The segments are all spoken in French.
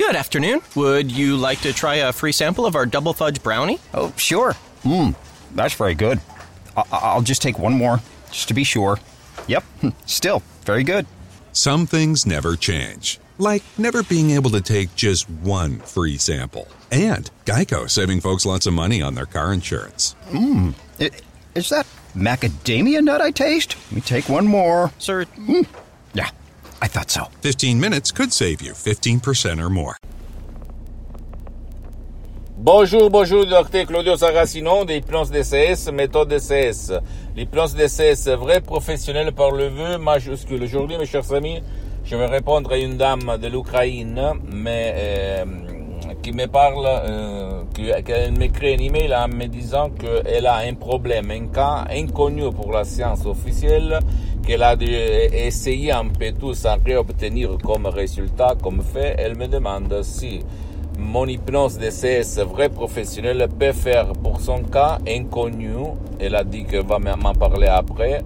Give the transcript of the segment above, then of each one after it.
Good afternoon. Would you like to try a free sample of our double fudge brownie? Oh, sure. Mmm, that's very good. I- I'll just take one more, just to be sure. Yep, hmm, still very good. Some things never change, like never being able to take just one free sample. And Geico saving folks lots of money on their car insurance. Mmm, is that macadamia nut I taste? Let me take one more. Sir, Mm. Yeah, I thought so. 15 minutes could save you 15% or more. Bonjour, bonjour, docteur Claudio Saracino de l'hypnose DCS, méthode DCS. L'hypnose DCS, vrai professionnel par le vœu majuscule. Aujourd'hui, mes chers amis, je vais répondre à une dame de l'Ukraine, mais euh, qui me parle, euh, qu'elle m'écrit un email en me disant qu'elle a un problème, un cas inconnu pour la science officielle, qu'elle a essayé un peu tout sans rien obtenir comme résultat, comme fait. Elle me demande si mon hypnose DCS vrai professionnel peut faire pour son cas inconnu, elle a dit qu'elle va m'en parler après,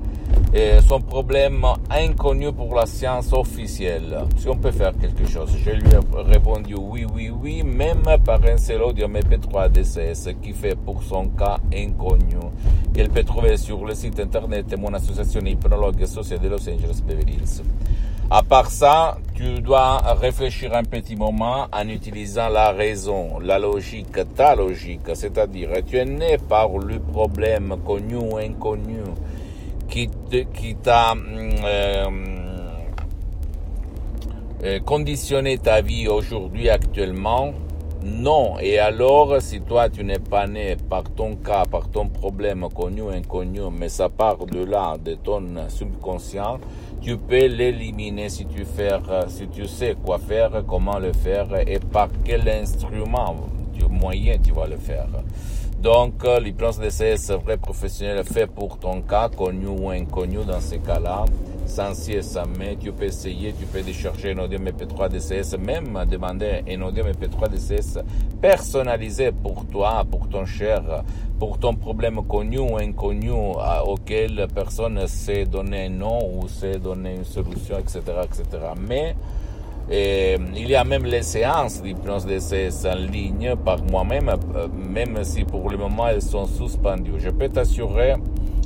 son problème inconnu pour la science officielle. Si on peut faire quelque chose. Je lui ai répondu oui, oui, oui, même par un seul audio MP3 DCS qui fait pour son cas inconnu, qu'elle peut trouver sur le site internet de mon association hypnologue associée de Los Angeles Beverly Hills. À part ça, tu dois réfléchir un petit moment en utilisant la raison, la logique, ta logique, c'est-à-dire tu es né par le problème connu ou inconnu qui, qui t'a euh, euh, conditionné ta vie aujourd'hui actuellement? Non. Et alors, si toi, tu n'es pas né par ton cas, par ton problème connu ou inconnu, mais ça part de là, de ton subconscient, tu peux l'éliminer si tu fais, si tu sais quoi faire, comment le faire et par quel instrument, du moyen tu vas le faire. Donc, l'hypnose DCS vrai professionnel fait pour ton cas, connu ou inconnu dans ces cas-là, sans si et sans mais, tu peux essayer, tu peux décharger un audio MP3 DCS, même demander un audio MP3 DCS personnalisé pour toi, pour ton cher, pour ton problème connu ou inconnu auquel personne sait donner un nom ou sait donner une solution, etc., etc. Mais, et il y a même les séances d'hypnose DCS en ligne par moi-même, même si pour le moment elles sont suspendues. Je peux t'assurer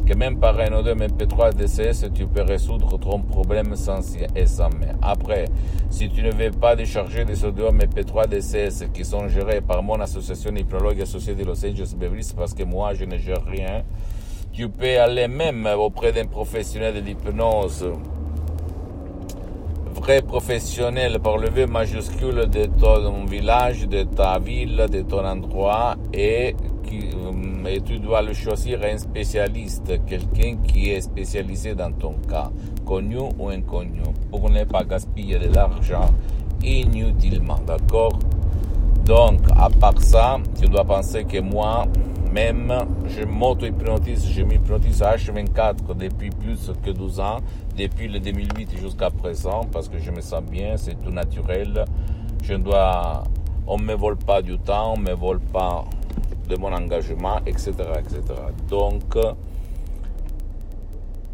que même par un audio MP3 DCS, tu peux résoudre ton problème sans et sans mais. Après, si tu ne veux pas décharger des audios MP3 DCS qui sont gérés par mon association hypnologue associée de Los Angeles Beverly parce que moi je ne gère rien, tu peux aller même auprès d'un professionnel de l'hypnose professionnel par le V majuscule de ton village, de ta ville, de ton endroit et, qui, et tu dois le choisir un spécialiste, quelqu'un qui est spécialisé dans ton cas, connu ou inconnu, pour ne pas gaspiller de l'argent inutilement, d'accord? Donc, à part ça, tu dois penser que moi, même, je m'auto-hypnotise, je m'hypnotise H24 depuis plus que 12 ans, depuis le 2008 jusqu'à présent, parce que je me sens bien, c'est tout naturel. Je dois, on ne me vole pas du temps, on ne me vole pas de mon engagement, etc., etc. Donc,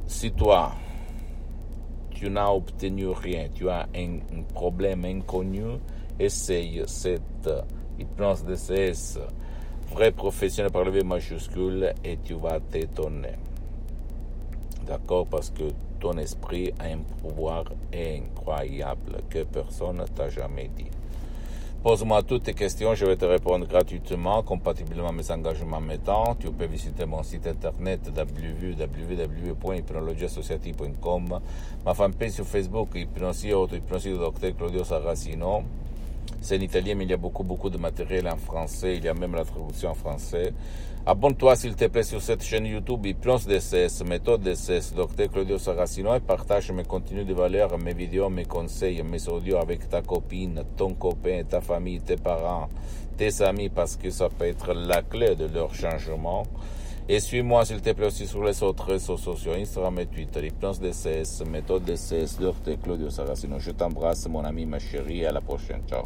si toi, tu n'as obtenu rien, tu as un, un problème inconnu, essaye cette hypnose DCS vrai professionnel par le V majuscule et tu vas t'étonner. D'accord Parce que ton esprit a un pouvoir incroyable que personne ne t'a jamais dit. Pose-moi toutes tes questions, je vais te répondre gratuitement, compatiblement à mes engagements mettants. Tu peux visiter mon site internet www.hypnologieassociative.com, ma fanpage sur Facebook, Hypnosie Auto, Hypnosie Dr Claudio Saracino. C'est en italien, mais il y a beaucoup, beaucoup de matériel en français. Il y a même la traduction en français. Abonne-toi, s'il te plaît, sur cette chaîne YouTube Hypnose DCS, méthode DCS, Dr Claudio Saracino, et partage mes contenus de valeur, mes vidéos, mes conseils, mes audios avec ta copine, ton copain, ta famille, tes parents, tes amis, parce que ça peut être la clé de leur changement. Et suis-moi, s'il te plaît, aussi sur les autres réseaux sociaux, Instagram et Twitter, Hypnose DCS, méthode DCS, Dr Claudio Saracino. Je t'embrasse, mon ami, ma chérie, à la prochaine. Ciao.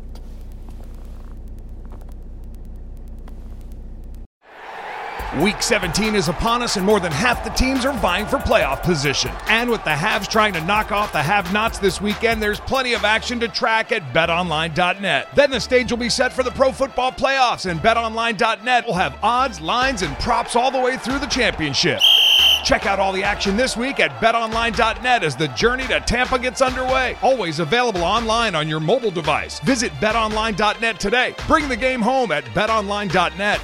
Week 17 is upon us, and more than half the teams are vying for playoff position. And with the haves trying to knock off the have nots this weekend, there's plenty of action to track at betonline.net. Then the stage will be set for the pro football playoffs, and betonline.net will have odds, lines, and props all the way through the championship. Check out all the action this week at betonline.net as the journey to Tampa gets underway. Always available online on your mobile device. Visit betonline.net today. Bring the game home at betonline.net.